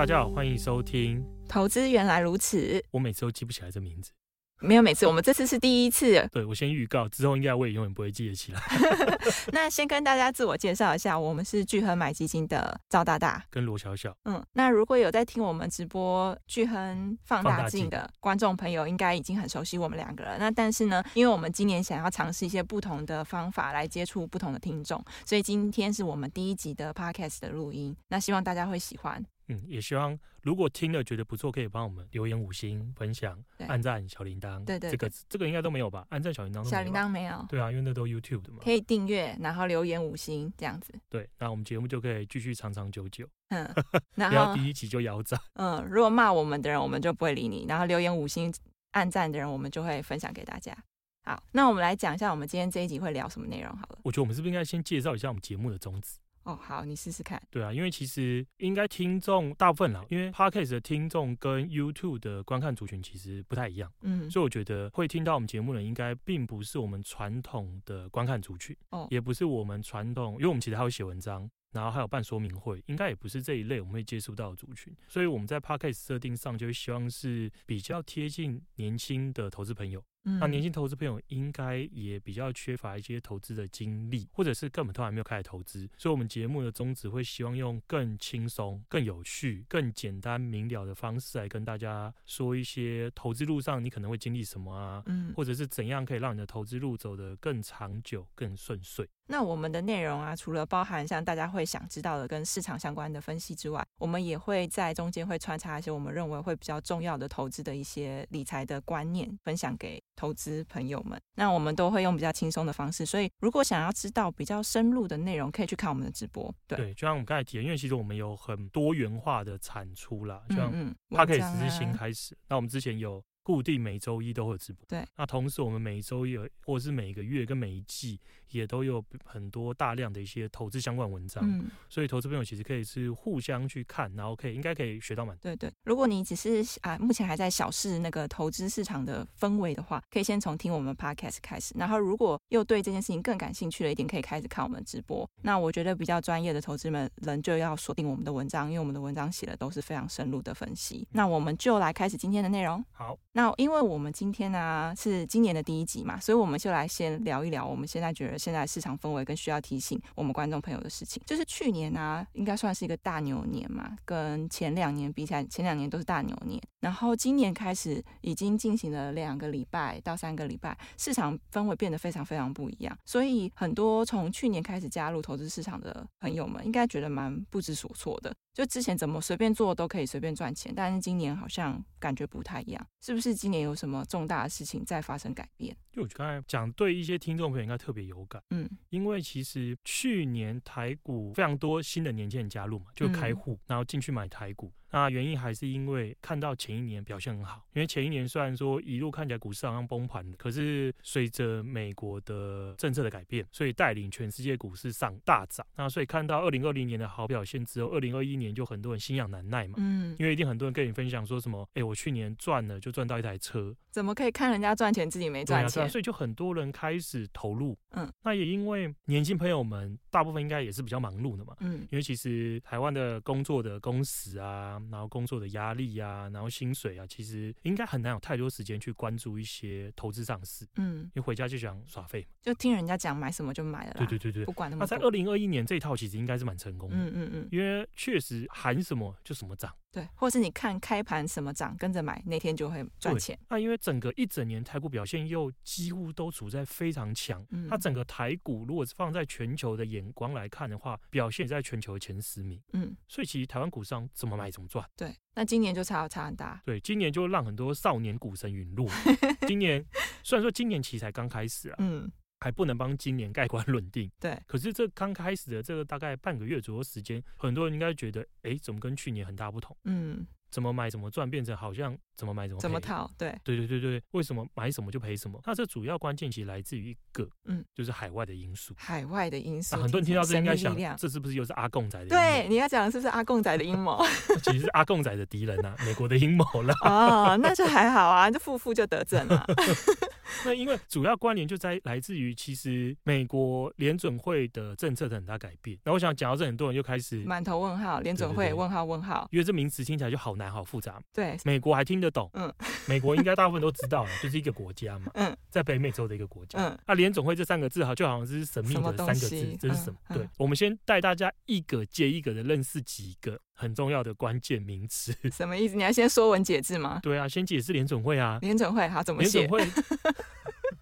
大家好，欢迎收听《投资原来如此》。我每次都记不起来这名字，没有每次，我们这次是第一次。对，我先预告，之后应该我也永远不会记得起来。那先跟大家自我介绍一下，我们是聚亨买基金的赵大大跟罗小小。嗯，那如果有在听我们直播聚亨放大镜的观众朋友，应该已经很熟悉我们两个了。那但是呢，因为我们今年想要尝试一些不同的方法来接触不同的听众，所以今天是我们第一集的 Podcast 的录音。那希望大家会喜欢。嗯，也希望如果听了觉得不错，可以帮我们留言五星、分享、按赞、小铃铛。对对，这个这个应该都没有吧？按赞、小铃铛。小铃铛没有。对啊，因为那都 YouTube 的嘛。可以订阅，然后留言五星这样子。对，那我们节目就可以继续长长久久。嗯，然后第一集就腰斩。嗯，如果骂我们的人，我们就不会理你；然后留言五星、按赞的人，我们就会分享给大家。好，那我们来讲一下我们今天这一集会聊什么内容好了。我觉得我们是不是应该先介绍一下我们节目的宗旨？哦，好，你试试看。对啊，因为其实应该听众大部分啦，因为 Podcast 的听众跟 YouTube 的观看族群其实不太一样，嗯，所以我觉得会听到我们节目的应该并不是我们传统的观看族群，哦，也不是我们传统，因为我们其实还会写文章，然后还有办说明会，应该也不是这一类我们会接触到的族群，所以我们在 Podcast 设定上就会希望是比较贴近年轻的投资朋友。那年轻投资朋友应该也比较缺乏一些投资的经历，或者是根本都还没有开始投资，所以我们节目的宗旨会希望用更轻松、更有趣、更简单明了的方式来跟大家说一些投资路上你可能会经历什么啊，嗯，或者是怎样可以让你的投资路走得更长久、更顺遂。那我们的内容啊，除了包含像大家会想知道的跟市场相关的分析之外，我们也会在中间会穿插一些我们认为会比较重要的投资的一些理财的观念，分享给投资朋友们，那我们都会用比较轻松的方式，所以如果想要知道比较深入的内容，可以去看我们的直播。对，对就像我们刚才提的，因为其实我们有很多元化的产出啦，像嗯它可以只是新开始。那我们之前有固定每周一都会有直播，对。那同时我们每周一，或者是每个月跟每一季。也都有很多大量的一些投资相关文章，嗯，所以投资朋友其实可以是互相去看，然后可以应该可以学到蛮多。对对，如果你只是啊目前还在小试那个投资市场的氛围的话，可以先从听我们 podcast 开始，然后如果又对这件事情更感兴趣了一点，可以开始看我们直播。那我觉得比较专业的投资们人就要锁定我们的文章，因为我们的文章写的都是非常深入的分析。那我们就来开始今天的内容。好，那因为我们今天呢、啊、是今年的第一集嘛，所以我们就来先聊一聊我们现在觉得现在市场氛围。更需要提醒我们观众朋友的事情，就是去年啊，应该算是一个大牛年嘛，跟前两年比起来，前两年都是大牛年。然后今年开始已经进行了两个礼拜到三个礼拜，市场氛围变得非常非常不一样。所以很多从去年开始加入投资市场的朋友们，应该觉得蛮不知所措的。就之前怎么随便做都可以随便赚钱，但是今年好像感觉不太一样，是不是今年有什么重大的事情在发生改变？就我刚才讲，对一些听众朋友应该特别有感，嗯，因为其实去年台股非常多新的年轻人加入嘛，就开户，然后进去买台股。那原因还是因为看到前一年表现很好，因为前一年虽然说一路看起来股市好像崩盘，可是随着美国的政策的改变，所以带领全世界股市上大涨。那所以看到二零二零年的好表现之后，二零二一年就很多人心痒难耐嘛，嗯，因为一定很多人跟你分享说什么，哎，我去年赚了就赚到一台车，怎么可以看人家赚钱自己没赚钱？所以就很多人开始投入，嗯，那也因为年轻朋友们大部分应该也是比较忙碌的嘛，嗯，因为其实台湾的工作的工时啊。然后工作的压力、啊，然后薪水啊，其实应该很难有太多时间去关注一些投资上市。嗯，因为回家就想耍废嘛，就听人家讲买什么就买了。对对对对，不管那么多。那在二零二一年这一套其实应该是蛮成功的。嗯嗯嗯，因为确实喊什么就什么涨。对，或是你看开盘什么涨，跟着买，那天就会赚钱。那因为整个一整年台股表现又几乎都处在非常强。嗯，它整个台股如果是放在全球的眼光来看的话，表现在全球前十名。嗯，所以其实台湾股商怎么买怎么赚。对。那今年就差差很大，对，今年就让很多少年股神陨落。今年虽然说今年其实才刚开始啊，嗯，还不能帮今年盖棺论定。对，可是这刚开始的这个大概半个月左右时间，很多人应该觉得，哎，怎么跟去年很大不同？嗯。怎么买怎么赚，变成好像怎么买怎么赔怎么套，对对对对对，为什么买什么就赔什么？那这主要关键其实来自于一个，嗯，就是海外的因素。海外的因素，很多人听到这应该想，这是不是又是阿贡仔的？对，你要讲的是不是阿贡仔的阴谋？其实是阿贡仔的敌人啊，美国的阴谋了。哦，那就还好啊，这负负就得正了。那因为主要关联就在来自于，其实美国联准会的政策的很大改变。那我想讲到这，很多人就开始满头问号，联准会问号问号，因为这名词听起来就好难好复杂。对，美国还听得懂，嗯，美国应该大部分都知道了，就是一个国家嘛，嗯，在北美洲的一个国家，嗯，那联准会这三个字好就好像是神秘的三个字，这是什么？嗯、对，我们先带大家一个接一个的认识几个很重要的关键名词。什么意思？你要先说文解字吗？对啊，先解释联准会啊，联准会好怎么写？联准会。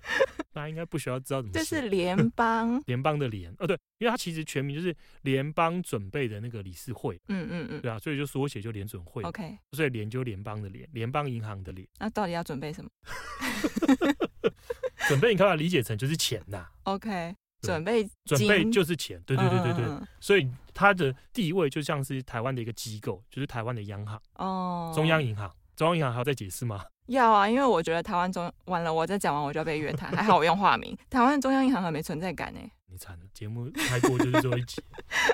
大家应该不需要知道怎么写。这是联邦，联邦的联，哦对，因为它其实全名就是联邦准备的那个理事会。嗯嗯嗯，对啊，所以就缩写就联准会。OK，所以联就联邦的联，联邦银行的联。那到底要准备什么？准备你可以把它理解成就是钱呐。OK，准备准备就是钱，对对对对对。所以它的地位就像是台湾的一个机构，就是台湾的央行哦，中央银行。中央银行还要再解释吗？要啊，因为我觉得台湾中完了，我再讲完我就要被约谈。还好我用化名，台湾中央银行很没存在感呢。你惨了，节目开播就是最后一集。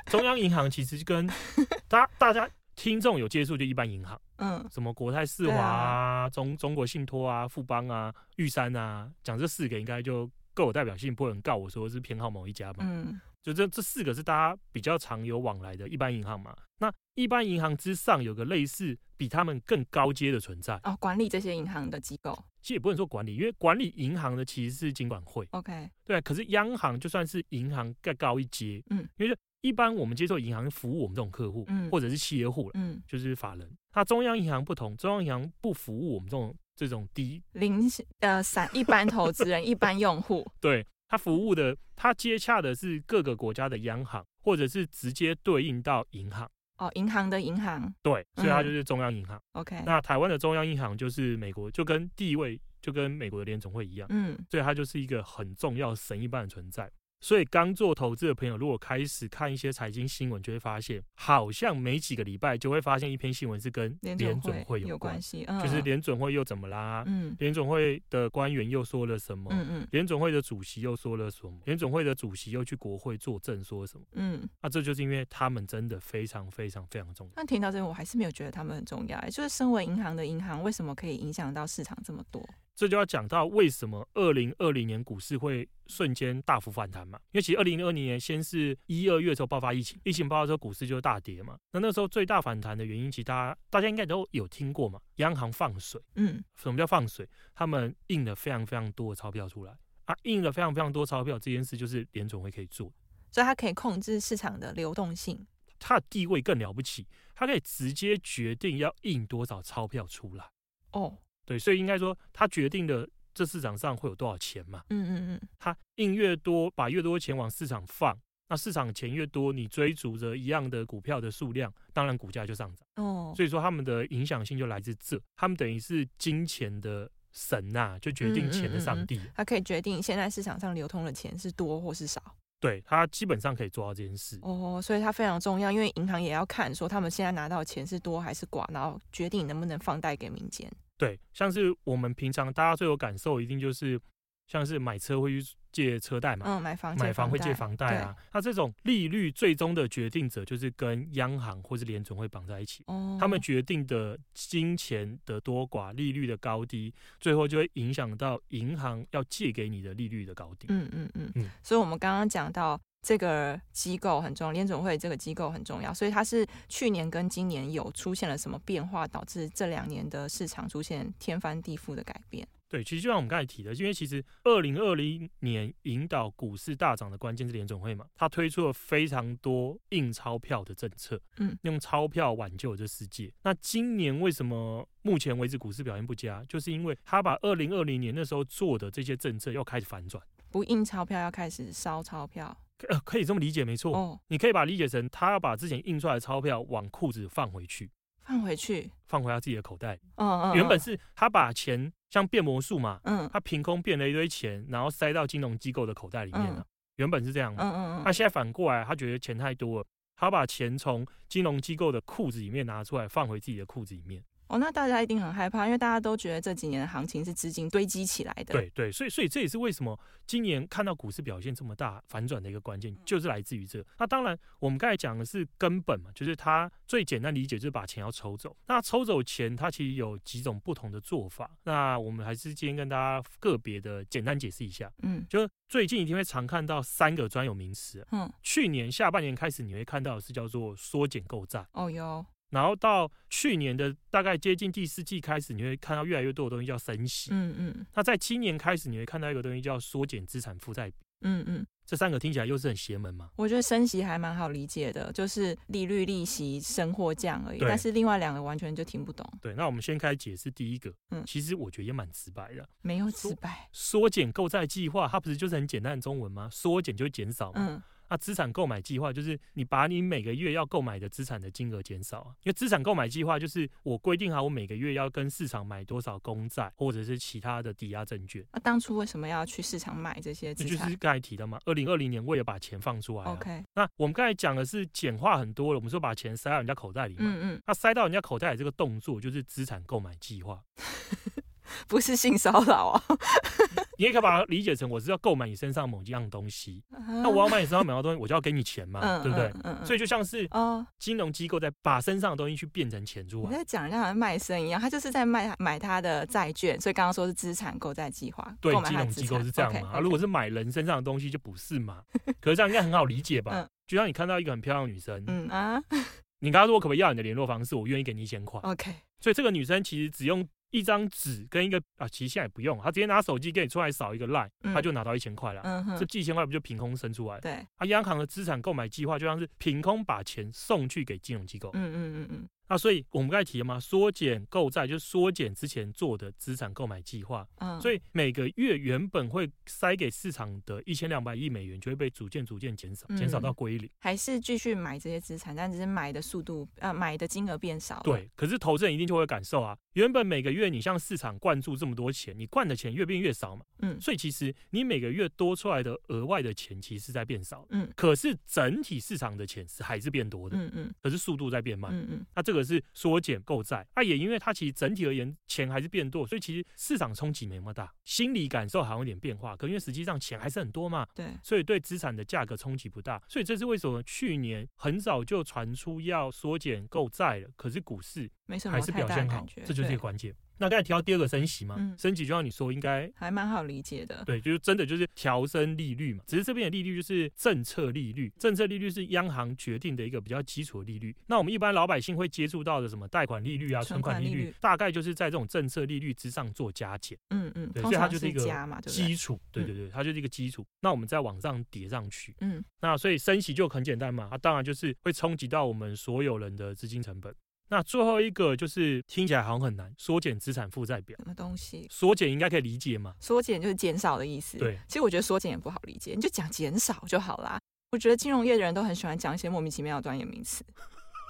中央银行其实跟 大家大家听众有接触，就一般银行，嗯，什么国泰世华啊、中中国信托啊、富邦啊、玉山啊，讲这四个应该就够有代表性，不会有人告我说是偏好某一家嘛？嗯。就这这四个是大家比较常有往来的一般银行嘛？那一般银行之上有个类似比他们更高阶的存在哦，管理这些银行的机构，其实也不能说管理，因为管理银行的其实是金管会。OK，对，啊可是央行就算是银行更高一阶，嗯，因为一般我们接受银行服务我们这种客户，嗯，或者是企业户了，嗯，就是法人。那中央银行不同，中央银行不服务我们这种这种低零呃散一般投资人、一般用户，对。他服务的，他接洽的是各个国家的央行，或者是直接对应到银行。哦，银行的银行。对，所以它就是中央银行。嗯、OK。那台湾的中央银行就是美国，就跟地位就跟美国的联总会一样。嗯。所以它就是一个很重要神一般的存在。所以刚做投资的朋友，如果开始看一些财经新闻，就会发现，好像每几个礼拜就会发现一篇新闻是跟联准会有关系，嗯、就是联准会又怎么啦？嗯，联准会的官员又说了什么？嗯嗯，联准会的主席又说了什么？联准会的主席又去国会作证说什么？嗯，那这就是因为他们真的非常非常非常重要。那听到这边，我还是没有觉得他们很重要。就是身为银行的银行，为什么可以影响到市场这么多？这就要讲到为什么二零二零年股市会瞬间大幅反弹嘛？因为其实二零二零年先是一二月的时候爆发疫情，疫情爆发之后股市就大跌嘛。那那时候最大反弹的原因，其实大家大家应该都有听过嘛？央行放水，嗯，什么叫放水？他们印了非常非常多的钞票出来啊，印了非常非常多钞票，这件事就是联总会可以做，所以它可以控制市场的流动性，它的地位更了不起，它可以直接决定要印多少钞票出来。哦。对，所以应该说，他决定的这市场上会有多少钱嘛？嗯嗯嗯，他印越多，把越多钱往市场放，那市场钱越多，你追逐着一样的股票的数量，当然股价就上涨。哦，所以说他们的影响性就来自这，他们等于是金钱的神呐、啊，就决定钱的上帝。他可以决定现在市场上流通的钱是多或是少。对，他基本上可以做到这件事。哦，所以他非常重要，因为银行也要看说他们现在拿到的钱是多还是寡，然后决定能不能放贷给民间。对，像是我们平常大家最有感受，一定就是像是买车会去借车贷嘛，嗯，买房买房会借房贷啊。那这种利率最终的决定者就是跟央行或是联总会绑在一起，哦，他们决定的金钱的多寡、利率的高低，最后就会影响到银行要借给你的利率的高低。嗯嗯嗯嗯，所以我们刚刚讲到。这个机构很重要，联总会这个机构很重要，所以它是去年跟今年有出现了什么变化，导致这两年的市场出现天翻地覆的改变？对，其实就像我们刚才提的，因为其实二零二零年引导股市大涨的关键是联总会嘛，它推出了非常多印钞票的政策，嗯，用钞票挽救这世界。那今年为什么目前为止股市表现不佳？就是因为他把二零二零年那时候做的这些政策又开始反转，不印钞票，要开始烧钞票。呃，可以这么理解，没错。哦，你可以把它理解成，他要把之前印出来的钞票往裤子放回去，放回去，放回他自己的口袋。嗯嗯，嗯，原本是他把钱像变魔术嘛，嗯，他凭空变了一堆钱，然后塞到金融机构的口袋里面了。嗯、原本是这样，嗯嗯嗯，他现在反过来，他觉得钱太多了，他把钱从金融机构的裤子里面拿出来，放回自己的裤子里面。哦，那大家一定很害怕，因为大家都觉得这几年的行情是资金堆积起来的。对对，所以所以这也是为什么今年看到股市表现这么大反转的一个关键，就是来自于这。那当然，我们刚才讲的是根本嘛，就是它最简单理解就是把钱要抽走。那抽走钱，它其实有几种不同的做法。那我们还是今天跟大家个别的简单解释一下。嗯，就最近一定会常看到三个专有名词。嗯，去年下半年开始，你会看到的是叫做缩减购债。哦哟。然后到去年的大概接近第四季开始，你会看到越来越多的东西叫升息。嗯嗯。那在今年开始，你会看到一个东西叫缩减资产负债比。嗯嗯。这三个听起来又是很邪门嘛？我觉得升息还蛮好理解的，就是利率、利息升或降而已。但是另外两个完全就听不懂。对，那我们先开始解释第一个。嗯。其实我觉得也蛮直白的。没有直白。缩减购债计划，它不是就是很简单的中文吗？缩减就减少嘛。嗯。那资产购买计划就是你把你每个月要购买的资产的金额减少啊，因为资产购买计划就是我规定好我每个月要跟市场买多少公债或者是其他的抵押证券。那当初为什么要去市场买这些资产？就是刚才提的嘛，二零二零年为了把钱放出来啊。OK。那我们刚才讲的是简化很多了，我们说把钱塞到人家口袋里嘛。嗯嗯。那塞到人家口袋里这个动作就是资产购买计划。不是性骚扰啊！你也可以把它理解成我是要购买你身上某一样东西。那我要买你身上某样东西，我就要给你钱嘛，嗯、对不对？所以就像是金融机构在把身上的东西去变成钱出来。你在讲人家好像卖身一样，他就是在卖买他的债券。所以刚刚说是资产购债计划，对，金融机构是这样嘛？啊，如果是买人身上的东西就不是嘛？可是这样应该很好理解吧？嗯、就像你看到一个很漂亮的女生，嗯啊，你刚刚说我可不可以要你的联络方式？我愿意给你一千块。OK。所以这个女生其实只用。一张纸跟一个啊，其实现在也不用，他直接拿手机给你出来扫一个 line，他就拿到一千块了。这几千块不就凭空生出来？对，啊，央行的资产购买计划就像是凭空把钱送去给金融机构。嗯嗯嗯嗯。那所以我们刚才提了嘛，缩减购债就是缩减之前做的资产购买计划。嗯，所以每个月原本会塞给市场的一千两百亿美元，就会被逐渐逐渐减少，减少到归零。还是继续买这些资产，但只是买的速度呃，买的金额变少。对，可是投资人一定就会感受啊，原本每个月你向市场灌注这么多钱，你灌的钱越变越少嘛。嗯，所以其实你每个月多出来的额外的钱，其实是在变少。嗯，可是整体市场的钱是还是变多的。嗯嗯，可是速度在变慢。嗯嗯，那这个是缩减。购债，啊，也因为它其实整体而言钱还是变多，所以其实市场冲击没那么大，心理感受好像有点变化。可因为实际上钱还是很多嘛，对，所以对资产的价格冲击不大。所以这是为什么去年很早就传出要缩减购债了，可是股市还是表现好，这就是一个关键。那刚才提到第二个升息嘛，嗯、升息就像你说应该还蛮好理解的，对，就是真的就是调升利率嘛，只是这边的利率就是政策利率，政策利率是央行决定的一个比较基础的利率。那我们一般老百姓会接触到的什么贷款利率啊、存款利率，利率大概就是在这种政策利率之上做加减，嗯嗯，对，所以它就是一个基础，对对对对，它就是一个基础。那我们再往上叠上去，嗯，那所以升息就很简单嘛，它当然就是会冲击到我们所有人的资金成本。那最后一个就是听起来好像很难，缩减资产负债表。什么东西？缩减应该可以理解吗？缩减就是减少的意思。对，其实我觉得缩减也不好理解，你就讲减少就好啦。我觉得金融业的人都很喜欢讲一些莫名其妙的专业名词。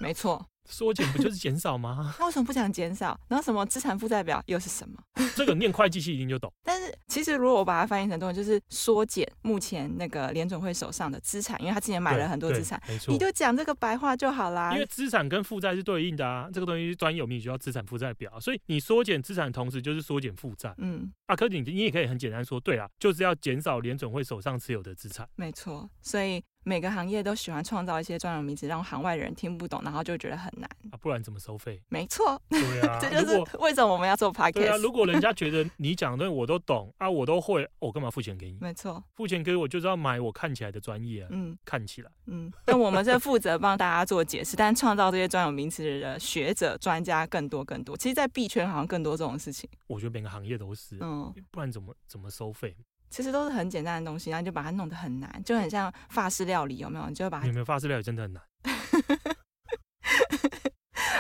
没错。缩减不就是减少吗？那为什么不讲减少？然后什么资产负债表又是什么？这个念会计系一定就懂。但是其实如果我把它翻译成中文，就是缩减目前那个联准会手上的资产，因为他之前买了很多资产，没错，你就讲这个白话就好啦。因为资产跟负债是对应的啊，这个东西是专有名词，就叫资产负债表。所以你缩减资产的同时就是缩减负债。嗯，啊，可是你你也可以很简单说，对啊，就是要减少联准会手上持有的资产。没错，所以。每个行业都喜欢创造一些专有名词，让行外人听不懂，然后就觉得很难。啊，不然怎么收费？没错，对啊，这就是为什么我们要做 podcast。对啊，如果人家觉得你讲的我都懂啊，我都会，我干嘛付钱给你？没错，付钱给我就是要买我看起来的专业啊。嗯，看起来。嗯，但我们是负责帮大家做解释，但创造这些专有名词的学者、专家更多更多。其实，在币圈好像更多这种事情。我觉得每个行业都是，嗯，不然怎么怎么收费？其实都是很简单的东西，然后你就把它弄得很难，就很像法式料理，有没有？你就把它。有没有法式料理真的很难。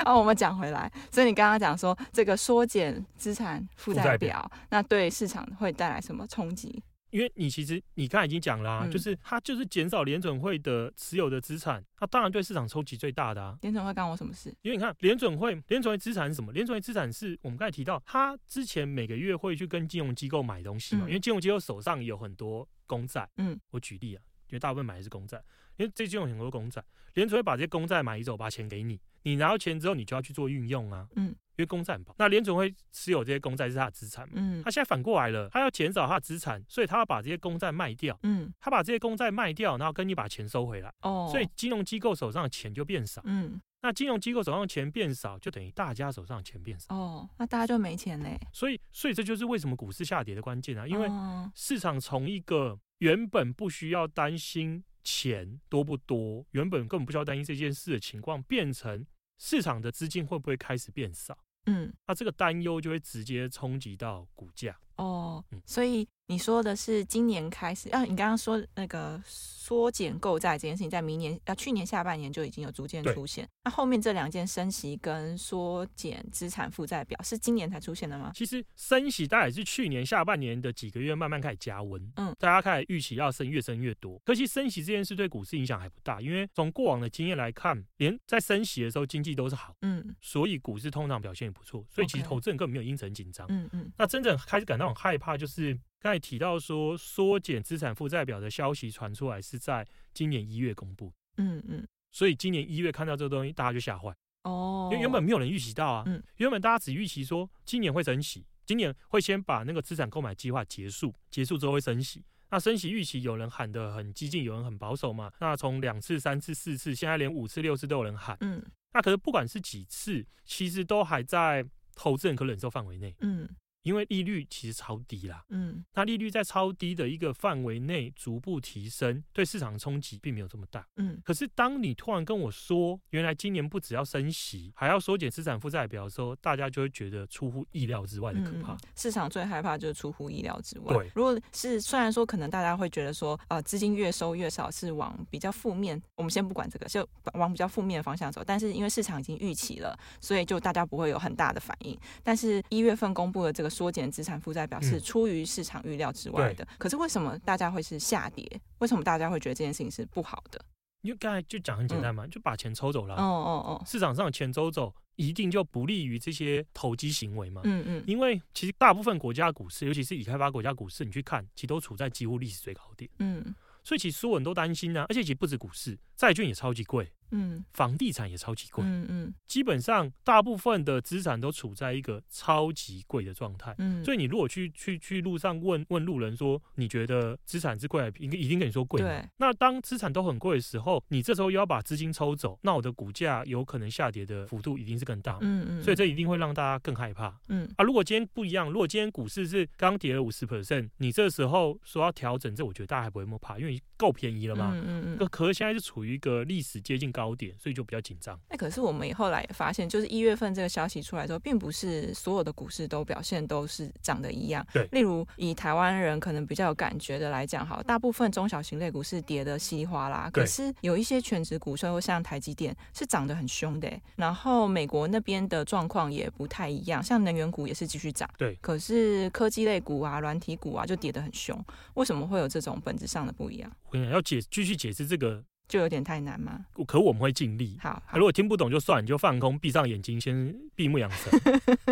哦，我们讲回来，所以你刚刚讲说这个缩减资产负债表，那对市场会带来什么冲击？因为你其实你刚才已经讲啦、啊，嗯、就是它就是减少联准会的持有的资产，它当然对市场冲击最大的啊。联准会干我什么事？因为你看联准会，联准会资产是什么？联准会资产是我们刚才提到，它之前每个月会去跟金融机构买东西嘛，嗯、因为金融机构手上有很多公债。嗯，我举例啊，因为大部分买的是公债，因为最近有很多公债，联储会把这些公债买走，把钱给你，你拿到钱之后，你就要去做运用啊。嗯。因为公债很薄，那联储会持有这些公债是他的资产嘛？嗯，他现在反过来了，他要减少他的资产，所以他要把这些公债卖掉。嗯，他把这些公债卖掉，然后跟你把钱收回来。哦，所以金融机构手上的钱就变少。嗯，那金融机构手上的钱变少，就等于大家手上的钱变少。哦，那大家就没钱嘞。所以，所以这就是为什么股市下跌的关键啊！因为市场从一个原本不需要担心钱多不多，原本根本不需要担心这件事的情况，变成。市场的资金会不会开始变少？嗯，那这个担忧就会直接冲击到股价。哦，嗯，所以。你说的是今年开始啊？你刚刚说那个缩减购债这件事情，在明年啊去年下半年就已经有逐渐出现。那对后面这两件升息跟缩减资产负债表是今年才出现的吗？其实升息大概是去年下半年的几个月慢慢开始加温，嗯，大家开始预期要升，越升越多。可惜升息这件事对股市影响还不大，因为从过往的经验来看，连在升息的时候经济都是好，嗯，所以股市通常表现也不错。所以其实投资人根本没有因此很紧张，嗯嗯。那真正开始感到很害怕就是。刚才提到说缩减资产负债表的消息传出来是在今年一月公布，嗯嗯，所以今年一月看到这个东西，大家就吓坏哦，因为原本没有人预期到啊，嗯，原本大家只预期说今年会升息，今年会先把那个资产购买计划结束，结束之后会升息。那升息预期有人喊得很激进，有人很保守嘛？那从两次、三次、四次，现在连五次、六次都有人喊，嗯，那可是不管是几次，其实都还在投资人可忍受范围内，嗯。因为利率其实超低啦，嗯，那利率在超低的一个范围内逐步提升，对市场的冲击并没有这么大，嗯。可是当你突然跟我说，原来今年不只要升息，还要缩减资产负债表的时候，大家就会觉得出乎意料之外的可怕。嗯，市场最害怕就是出乎意料之外。对，如果是虽然说可能大家会觉得说，呃，资金越收越少是往比较负面，我们先不管这个，就往比较负面的方向走。但是因为市场已经预期了，所以就大家不会有很大的反应。但是一月份公布的这个。缩减资产负债表是出于市场预料之外的，嗯、可是为什么大家会是下跌？为什么大家会觉得这件事情是不好的？因为刚才就讲很简单嘛，嗯、就把钱抽走了。哦哦哦，市场上的钱抽走，一定就不利于这些投机行为嘛。嗯嗯，因为其实大部分国家股市，尤其是已开发国家股市，你去看，其实都处在几乎历史最高点。嗯，所以其实所有人都担心啊，而且其实不止股市，债券也超级贵。嗯，房地产也超级贵。嗯嗯，基本上大部分的资产都处在一个超级贵的状态。嗯，所以你如果去去去路上问问路人说，你觉得资产是贵应该一定跟你说贵？对。那当资产都很贵的时候，你这时候又要把资金抽走，那我的股价有可能下跌的幅度一定是更大。嗯嗯。所以这一定会让大家更害怕。嗯啊，如果今天不一样，如果今天股市是刚跌了五十 percent，你这时候说要调整，这我觉得大家还不会那么怕，因为够便宜了嘛。嗯嗯嗯。可可是现在是处于一个历史接近高。高点，所以就比较紧张。那，可是我们后来也发现，就是一月份这个消息出来之后，并不是所有的股市都表现都是涨得一样。对，例如以台湾人可能比较有感觉的来讲，好，大部分中小型类股是跌得稀里哗啦。可是有一些全值股，说像台积电是涨得很凶的。然后美国那边的状况也不太一样，像能源股也是继续涨。对，可是科技类股啊、软体股啊就跌得很凶。为什么会有这种本质上的不一样？我跟你讲要解继续解释这个。就有点太难吗？可我们会尽力。好，好，如果听不懂就算，你就放空，闭上眼睛，先闭目养神，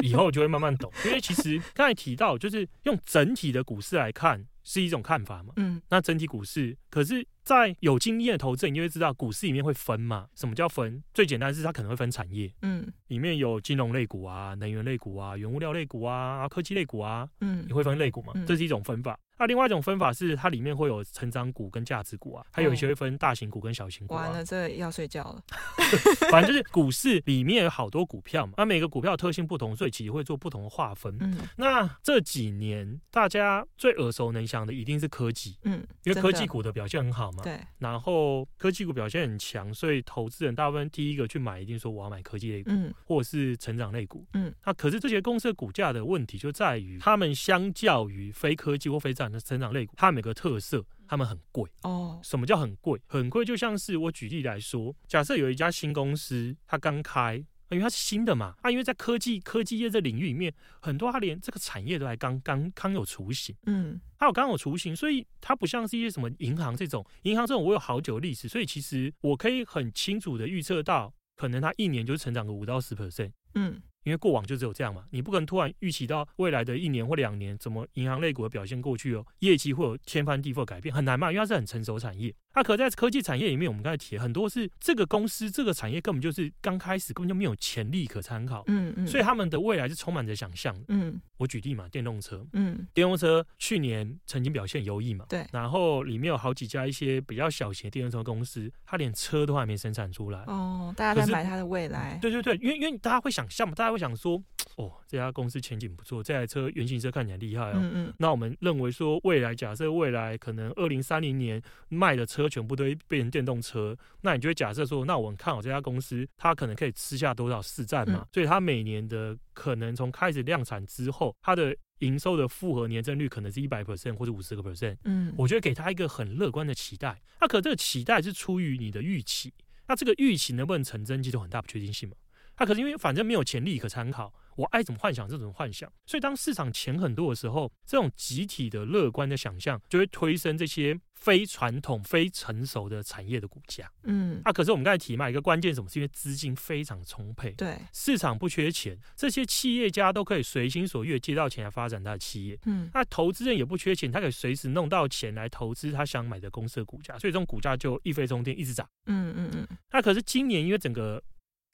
以后就会慢慢懂。因为其实刚才提到，就是用整体的股市来看。是一种看法嘛？嗯，那整体股市，可是，在有经验的投资人，你就会知道，股市里面会分嘛？什么叫分？最简单的是它可能会分产业，嗯，里面有金融类股啊、能源类股啊、原物料类股啊、科技类股啊，嗯，你会分类股嘛？这是一种分法。那另外一种分法是，它里面会有成长股跟价值股啊，还有一些会分大型股跟小型股。完了，这要睡觉了。反正就是股市里面有好多股票嘛，那每个股票特性不同，所以其实会做不同的划分。嗯，那这几年大家最耳熟能详的一定是科技，嗯，因为科技股的表现很好嘛。对。然后科技股表现很强，所以投资人大部分第一个去买，一定说我要买科技类股，嗯，或者是成长类股，嗯。那可是这些公司的股价的问题就在于，他们相较于非科技或非这样的成长类股，它们有个特色，他们很贵哦。什么叫很贵？很贵就像是我举例来说，假设有一家新公司，它刚开。因为它是新的嘛，啊，因为在科技科技业这领域里面，很多它连这个产业都还刚刚刚有雏形，嗯，它有刚有雏形，所以它不像是一些什么银行这种，银行这种我有好久的历史，所以其实我可以很清楚的预测到，可能它一年就成长个五到十 percent，嗯。因为过往就只有这样嘛，你不可能突然预期到未来的一年或两年，怎么银行类股的表现过去哦，业绩会有天翻地覆的改变，很难嘛，因为它是很成熟产业。它可在科技产业里面，我们刚才提了很多是这个公司这个产业根本就是刚开始，根本就没有潜力可参考，嗯嗯，所以他们的未来是充满着想象，嗯。我举例嘛，电动车，嗯，电动车去年曾经表现优异嘛，对，然后里面有好几家一些比较小型的电动车公司，它连车都还没生产出来，哦，大家在买它的未来，对对对，因为因为大家会想象嘛，大家会想说。哦，这家公司前景不错，这台车原型车看起来厉害哦。嗯嗯。那我们认为说，未来假设未来可能二零三零年卖的车全部都会变成电动车，那你就会假设说，那我们看好这家公司，它可能可以吃下多少市占嘛？嗯、所以它每年的可能从开始量产之后，它的营收的复合年增率可能是一百 percent 或者五十个 percent。嗯，我觉得给他一个很乐观的期待。那可这个期待是出于你的预期，那这个预期能不能成真，其实有很大不确定性嘛？那可是因为反正没有潜力可参考。我爱怎么幻想这种幻想，所以当市场钱很多的时候，这种集体的乐观的想象就会推升这些非传统、非成熟的产业的股价。嗯，啊，可是我们刚才提嘛，一个关键什么？是因为资金非常充沛，对，市场不缺钱，这些企业家都可以随心所欲借到钱来发展他的企业。嗯，那投资人也不缺钱，他可以随时弄到钱来投资他想买的公司的股价，所以这种股价就一飞冲天，一直涨。嗯嗯嗯。那可是今年因为整个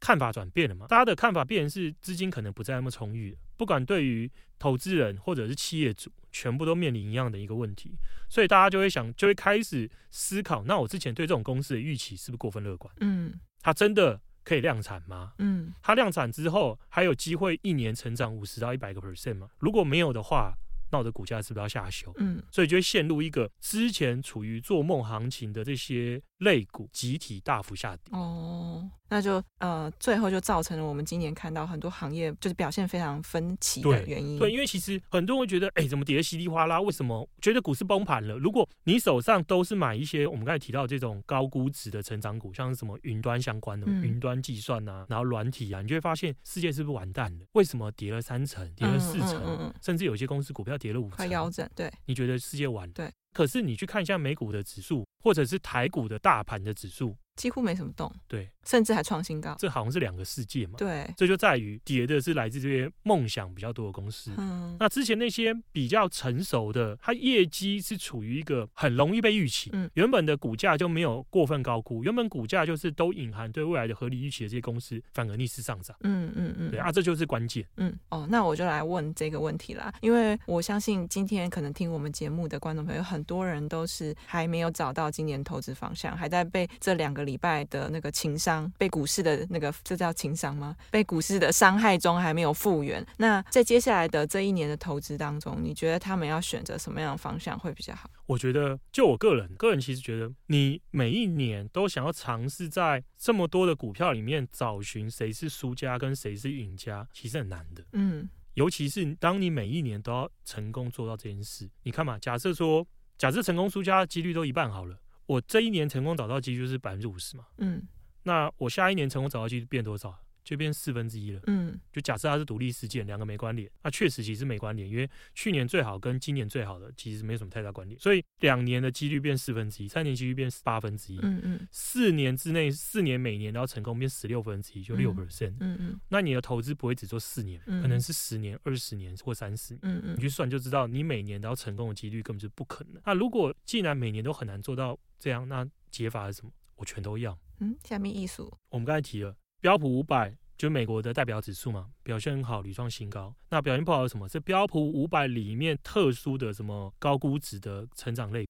看法转变了嘛？大家的看法变成是资金可能不再那么充裕了。不管对于投资人或者是企业主，全部都面临一样的一个问题，所以大家就会想，就会开始思考：那我之前对这种公司的预期是不是过分乐观？嗯，它真的可以量产吗？嗯，它量产之后还有机会一年成长五十到一百个 percent 吗？如果没有的话，那我的股价是不是要下修？嗯，所以就会陷入一个之前处于做梦行情的这些类股集体大幅下跌。哦。那就呃，最后就造成了我们今年看到很多行业就是表现非常分歧的原因。对，对，因为其实很多人会觉得，哎，怎么跌得稀里哗啦？为什么觉得股市崩盘了？如果你手上都是买一些我们刚才提到这种高估值的成长股，像是什么云端相关的、嗯、云端计算啊，然后软体啊，你就会发现世界是不是完蛋了？为什么跌了三成、跌了四成，嗯嗯嗯、甚至有些公司股票跌了五成？快腰斩，对，你觉得世界完了？对。可是你去看一下美股的指数，或者是台股的大盘的指数。几乎没什么动，对，甚至还创新高，这好像是两个世界嘛。对，这就在于跌的是来自这些梦想比较多的公司。嗯，那之前那些比较成熟的，它业绩是处于一个很容易被预期，嗯，原本的股价就没有过分高估，原本股价就是都隐含对未来的合理预期的这些公司，反而逆势上涨。嗯嗯嗯，对啊，这就是关键。嗯，哦，那我就来问这个问题啦，因为我相信今天可能听我们节目的观众朋友，很多人都是还没有找到今年投资方向，还在被这两个礼拜的那个情商，被股市的那个，这叫情商吗？被股市的伤害中还没有复原。那在接下来的这一年的投资当中，你觉得他们要选择什么样的方向会比较好？我觉得，就我个人，个人其实觉得，你每一年都想要尝试在这么多的股票里面找寻谁是输家跟谁是赢家，其实很难的。嗯，尤其是当你每一年都要成功做到这件事，你看嘛，假设说，假设成功输家几率都一半好了。我这一年成功找到几率就是百分之五十嘛，嗯，那我下一年成功找到几率变多少？就变四分之一了，嗯，就假设它是独立事件，两个没关联，那确实其实没关联，因为去年最好跟今年最好的其实没什么太大关联，所以两年的几率变四分之一，三年几率变八分之一，嗯嗯，四年之内四年每年都要成功变十六分之一，就六 percent，嗯嗯，那你的投资不会只做四年，可能是十年、二十年或三十年，嗯嗯，你去算就知道，你每年都要成功的几率根本就不可能。那如果既然每年都很难做到这样，那解法是什么？我全都要。嗯，下面艺术，我们刚才提了标普五百。就美国的代表指数嘛，表现很好，屡创新高。那表现不好是什么？是标普五百里面特殊的什么高估值的成长类。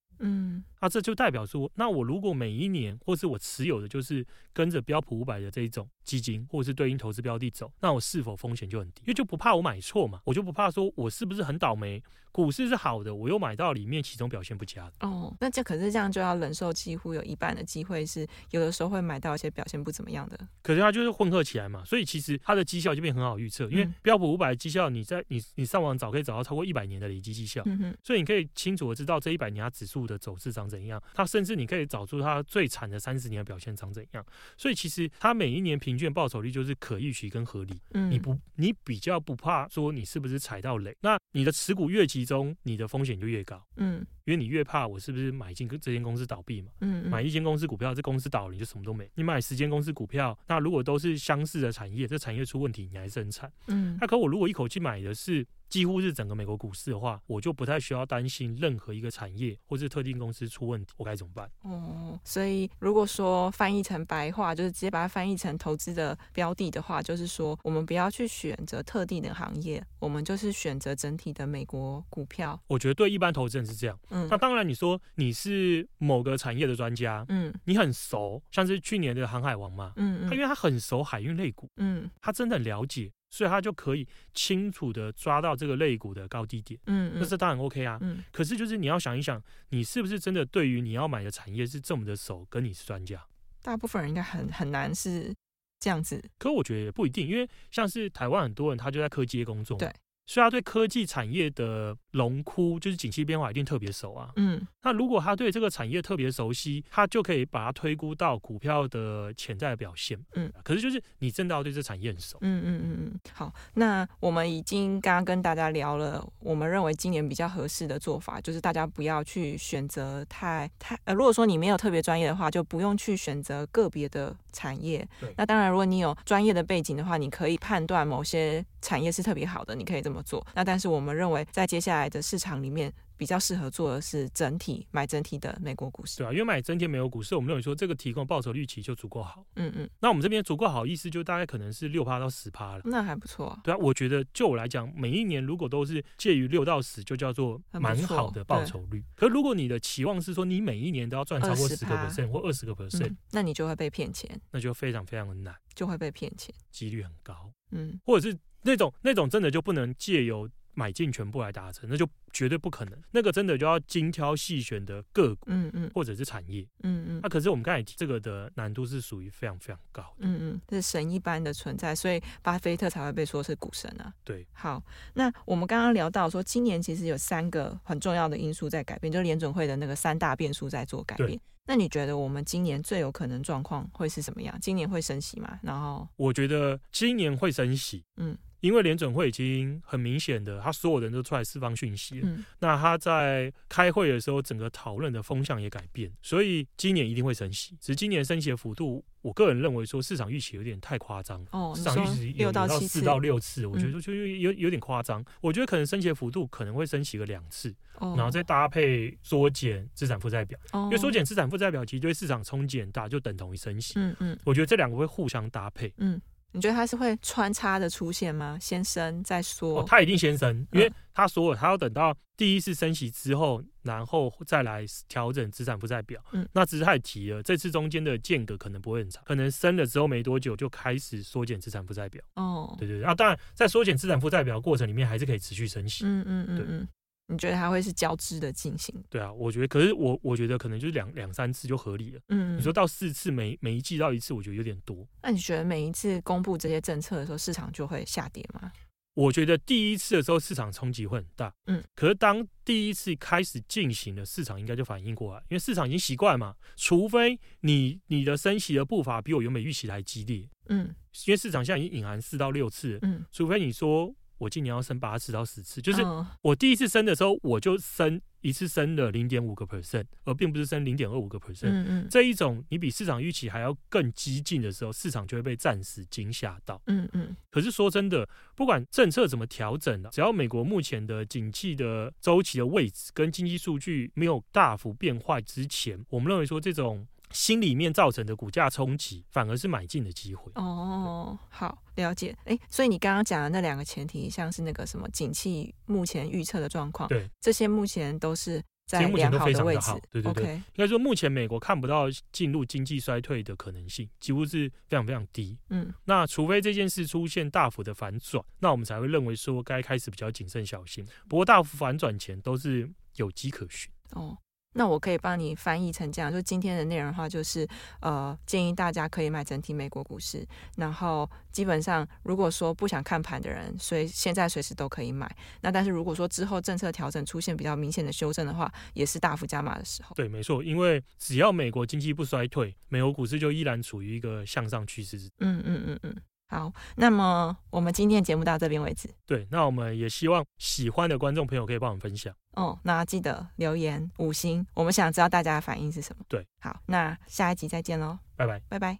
嗯，那这就代表说，那我如果每一年，或是我持有的就是跟着标普五百的这一种基金，或者是对应投资标的走，那我是否风险就很低？因为就不怕我买错嘛，我就不怕说我是不是很倒霉。股市是好的，我又买到里面其中表现不佳的哦。那这可是这样就要忍受几乎有一半的机会是有的时候会买到一些表现不怎么样的。可是它就是混合起来嘛，所以其实它的绩效就变很好预测。因为标普五百的绩效，你在你你上网找可以找到超过一百年的累积绩效，嗯哼，所以你可以清楚的知道这一百年它指数的走势长怎样。它甚至你可以找出它最惨的三十年的表现长怎样。所以其实它每一年平均均报酬率就是可预期跟合理。嗯，你不，你比较不怕说你是不是踩到雷。那你的持股越集中，你的风险就越高。嗯，因为你越怕我是不是买进这间公司倒闭嘛。嗯，嗯，买一间公司股票，这公司倒了你就什么都没。你买十间公司股票，那如果都是相似的产业，这产业出问题，你还是很惨。嗯，那可我如果一口气买的是。几乎是整个美国股市的话，我就不太需要担心任何一个产业或是特定公司出问题，我该怎么办？哦，所以如果说翻译成白话，就是直接把它翻译成投资的标的的话，就是说我们不要去选择特定的行业，我们就是选择整体的美国股票。我觉得对一般投资人是这样。嗯，那当然你说你是某个产业的专家，嗯，你很熟，像是去年的航海王嘛，嗯嗯，他因为他很熟海运类股，嗯，他真的很了解。所以他就可以清楚的抓到这个类股的高低点，嗯，那这当然 OK 啊，嗯，可是就是你要想一想，你是不是真的对于你要买的产业是这么的熟，跟你是专家？大部分人应该很很难是这样子，可我觉得也不一定，因为像是台湾很多人他就在科技业工作，对。所以他对科技产业的龙窟，就是景气变化一定特别熟啊。嗯，那如果他对这个产业特别熟悉，他就可以把它推估到股票的潜在的表现。嗯，可是就是你真的要对这产业很熟。嗯嗯嗯嗯。好，那我们已经刚刚跟大家聊了，我们认为今年比较合适的做法，就是大家不要去选择太太呃，如果说你没有特别专业的话，就不用去选择个别的产业。对。那当然，如果你有专业的背景的话，你可以判断某些产业是特别好的，你可以这么做。那但是我们认为，在接下来的市场里面，比较适合做的是整体买整体的美国股市。对啊，因为买整体美国股市，我们认为说这个提供报酬率其实就足够好。嗯嗯。那我们这边足够好，意思就大概可能是六趴到十趴了。那还不错啊。对啊，我觉得就我来讲，每一年如果都是介于六到十，就叫做蛮好的报酬率。可是如果你的期望是说你每一年都要赚超过十个 percent 或二十个 percent，那你就会被骗钱。那就非常非常的难，就会被骗钱，几率很高。嗯，或者是那种那种真的就不能借由。买进全部来达成，那就绝对不可能。那个真的就要精挑细选的个股，嗯嗯，或者是产业，嗯嗯。那、啊、可是我们刚才提这个的难度是属于非常非常高的，嗯嗯，是神一般的存在，所以巴菲特才会被说是股神啊。对，好，那我们刚刚聊到说，今年其实有三个很重要的因素在改变，就是联准会的那个三大变数在做改变。那你觉得我们今年最有可能状况会是什么样？今年会升息吗？然后我觉得今年会升息，嗯。因为联准会已经很明显的，他所有人都出来释放讯息了。嗯，那他在开会的时候，整个讨论的风向也改变，所以今年一定会升息。只是今年升息的幅度，我个人认为说市场预期有点太夸张。哦，市场预期有到四到六次，我觉得就有有点夸张。我觉得可能升息的幅度可能会升息个两次，然后再搭配缩减资产负债表。因为缩减资产负债表其实对市场冲击很大，就等同于升息。嗯嗯，我觉得这两个会互相搭配。嗯。你觉得他是会穿插的出现吗？先升再缩？哦，它一定先升，因为他所有它要等到第一次升息之后，然后再来调整资产负债表。嗯，那只是他也提了，这次中间的间隔可能不会很长，可能升了之后没多久就开始缩减资产负债表。哦，对对对，啊，当然在缩减资产负债表的过程里面，还是可以持续升息。嗯嗯嗯，对。你觉得它会是交织的进行？对啊，我觉得，可是我我觉得可能就是两两三次就合理了。嗯，你说到四次，每每一季到一次，我觉得有点多。那你觉得每一次公布这些政策的时候，市场就会下跌吗？我觉得第一次的时候，市场冲击会很大。嗯，可是当第一次开始进行了，市场应该就反应过来，因为市场已经习惯嘛。除非你你的升息的步伐比我原本预期还激烈。嗯，因为市场现在已经隐含四到六次。嗯，除非你说。我今年要升八次到十次，就是我第一次升的时候，我就升一次升了零点五个 percent，而并不是升零点二五个 percent。嗯嗯，这一种你比市场预期还要更激进的时候，市场就会被暂时惊吓到。嗯嗯。可是说真的，不管政策怎么调整啊，只要美国目前的景气的周期的位置跟经济数据没有大幅变坏之前，我们认为说这种。心里面造成的股价冲击，反而是买进的机会。哦，好，了解。哎，所以你刚刚讲的那两个前提，像是那个什么景气目前预测的状况，对，这些目前都是在良好的位置。对对对应该说目前美国看不到进入经济衰退的可能性，几乎是非常非常低。嗯，那除非这件事出现大幅的反转，那我们才会认为说该开始比较谨慎小心。不过大幅反转前都是有迹可循。哦。那我可以帮你翻译成这样，就今天的内容的话，就是呃，建议大家可以买整体美国股市，然后基本上如果说不想看盘的人，所以现在随时都可以买。那但是如果说之后政策调整出现比较明显的修正的话，也是大幅加码的时候。对，没错，因为只要美国经济不衰退，美国股市就依然处于一个向上趋势。嗯嗯嗯嗯。好，那么我们今天的节目到这边为止。对，那我们也希望喜欢的观众朋友可以帮我们分享。哦，那记得留言五星，我们想知道大家的反应是什么。对，好，那下一集再见喽，拜拜，拜拜。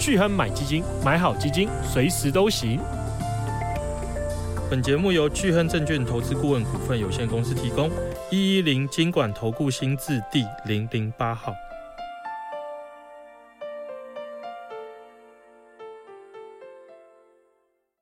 巨亨买基金，买好基金，随时都行。本节目由巨亨证券投资顾问股份有限公司提供，一一零金管投顾新字第零零八号。